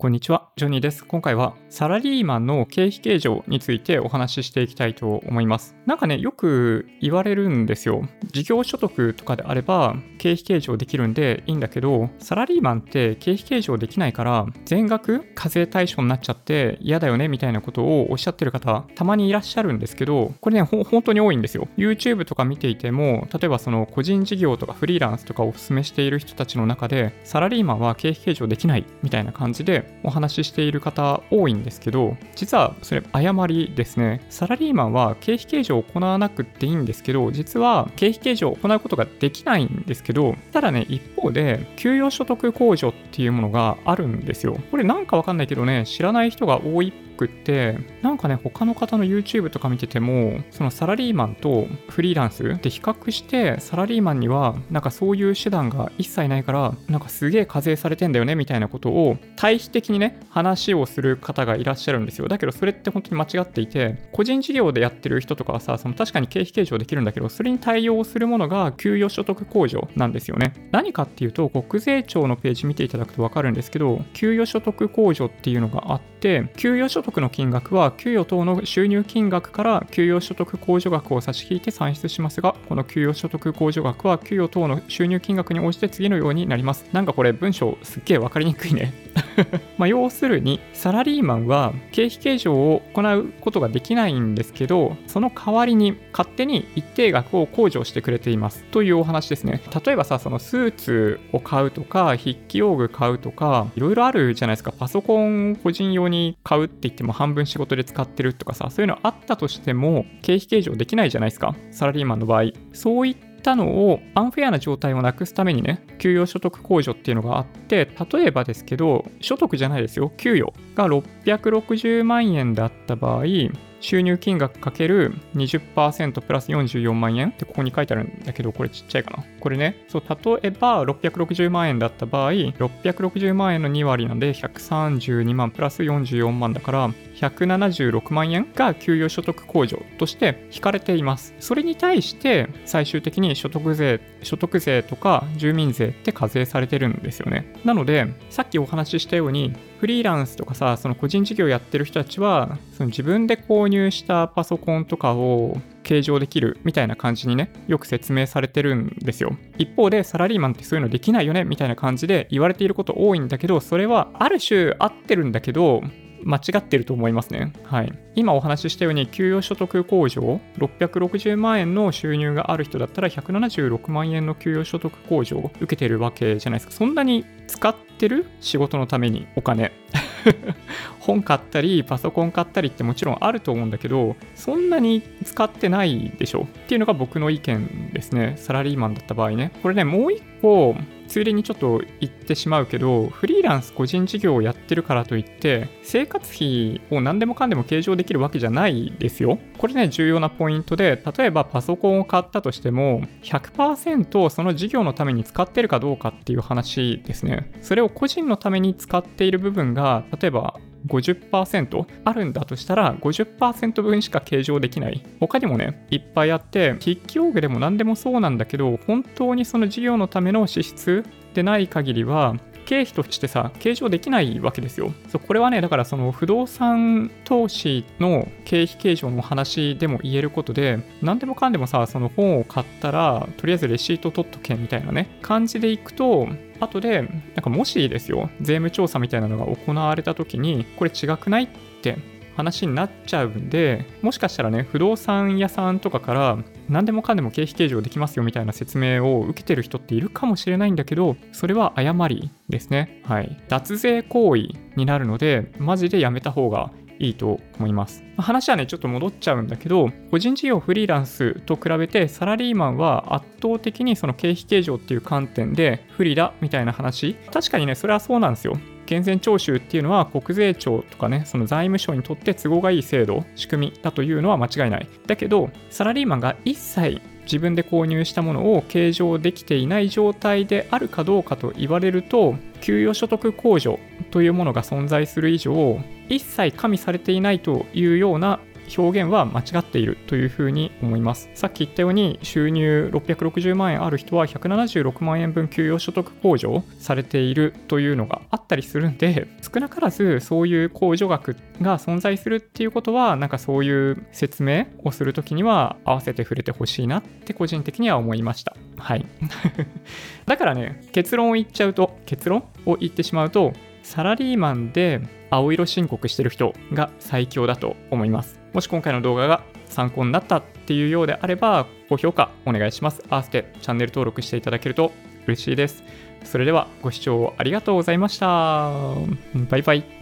こんにちは、ジョニーです。今回はサラリーマンの経費計上についてお話ししていきたいと思います。なんかね、よく言われるんですよ。事業所得とかであれば経費計上できるんでいいんだけど、サラリーマンって経費計上できないから全額課税対象になっちゃって嫌だよねみたいなことをおっしゃってる方、たまにいらっしゃるんですけど、これね、本当に多いんですよ。YouTube とか見ていても、例えばその個人事業とかフリーランスとかをお勧めしている人たちの中で、サラリーマンは経費計上できないみたいな感じでお話ししている方多いんですけど、実はそれ誤りですね。サラリーマンは経費計上を行わなくていいんですけど、実は経費計上を行うことができないんですけど、ただね、一方で、給与所得控除っていうものがあるんですよ。これなんかわかんないけどね、知らない人が多いくって、なんかね、他の方の YouTube とか見てても、そのサラリーマンとフリーランスで比較して、サラリーマンには、なんかそういう手段が一切ないから、なんかすげえ課税されてんだよね、みたいなことを、対比的にね、話をする方がいらっしゃるんですよ。だけど、それって本当に間違っていて、個人事業でやってる人とかはさ、その確かに経費計上できるんだけど、それに対応するものが給与所得控除なんですよね。何かっていうと、国税庁のページ見ていただくとわかるんですけど、給与所得控除っていうのがあって、給与所得の金額は給与等の収入金額から給与所得控除額を差し引いて算出しますが、この給与所得控除額は給与等の収入金額に応じて次のようになります。なんかこれ文章すっげえわかりにくいね。まあ要するに、サラリーマンは経費計上を行うことができないんですけど、その代わりに勝手に一定額を控除してくれていますというお話ですね。例えばさ、そのスーツを買うとか、筆記用具買うとか、いろいろあるじゃないですか。パソコン個人用に買うって言っても半分仕事で使ってるとかさ、そういうのあったとしても、経費計上できないじゃないですか。サラリーマンの場合。そういったのをアンフェアな状態をなくすためにね、給与所得控除っていうのがあって、例えばですけど、所得じゃないですよ、給与が660万円だった場合、収入金額かける20%プラス44万円？ってここに書いてあるんだけど、これちっちゃいかな？これね、そう、例えば660万円だった場合、660万円の2割なんで132万プラス44万だから、176万円が給与所得控除として引かれています。それに対して最終的に所得税、所得税とか住民税って課税されてるんですよね。なので、さっきお話ししたように、フリーランスとかさ、その個人事業やってる人たちは、その自分で購入したパソコンとかを計上できるみたいな感じにね、よく説明されてるんですよ。一方で、サラリーマンってそういうのできないよねみたいな感じで言われていること多いんだけど、それはある種合ってるんだけど、間違ってると思いますね。はい。今お話ししたように、給与所得控除、660万円の収入がある人だったら、176万円の給与所得控除を受けてるわけじゃないですか。そんなに使ってる仕事のためにお金。本買ったり、パソコン買ったりってもちろんあると思うんだけど、そんなに使ってないでしょっていうのが僕の意見ですね。サラリーマンだった場合ね。これね、もう一個、ついでにちょっと言ってしまうけど、フリーランス個人事業をやってるからといって、生活費を何でもかんでも計上できるわけじゃないですよ。これね、重要なポイントで、例えばパソコンを買ったとしても、100%その事業のために使ってるかどうかっていう話ですね。それを個人のために使っている部分が、例えば50%あるんだとしたら50%分しか計上できない。他にもね、いっぱいあって、筆記用具でも何でもそうなんだけど、本当にその事業のための支出でない限りは、経費としてさ、計上できないわけですよ。そうこれはね、だからその不動産投資の経費計上の話でも言えることで、何でもかんでもさ、その本を買ったら、とりあえずレシート取っとけみたいなね、感じでいくと、後で、なんかもしですよ、税務調査みたいなのが行われた時に、これ違くないって話になっちゃうんで、もしかしたらね、不動産屋さんとかから何でもかんでも経費計上できますよみたいな説明を受けてる人っているかもしれないんだけど、それは誤りですね。はい。脱税行為になるので、マジでやめた方がいいと思います。話はね、ちょっと戻っちゃうんだけど、個人事業フリーランスと比べてサラリーマンは圧倒的にその経費計上っていう観点で不利だみたいな話。確かにね、それはそうなんですよ。源泉徴収っていうのは国税庁とかね、その財務省にとって都合がいい制度、仕組みだというのは間違いない。だけど、サラリーマンが一切自分で購入したものを計上できていない状態であるかどうかと言われると、給与所得控除というものが存在する以上、一切加味されていないというような表現は間違っているというふうに思います。さっき言ったように収入660万円ある人は176万円分給与所得控除されているというのがあったりするんで少なからずそういう控除額が存在するっていうことはなんかそういう説明をするときには合わせて触れてほしいなって個人的には思いました。はい。だからね結論を言っちゃうと結論を言ってしまうとサラリーマンで青色申告してる人が最強だと思います。もし今回の動画が参考になったっていうようであれば、高評価お願いします。合わせてチャンネル登録していただけると嬉しいです。それではご視聴ありがとうございました。バイバイ。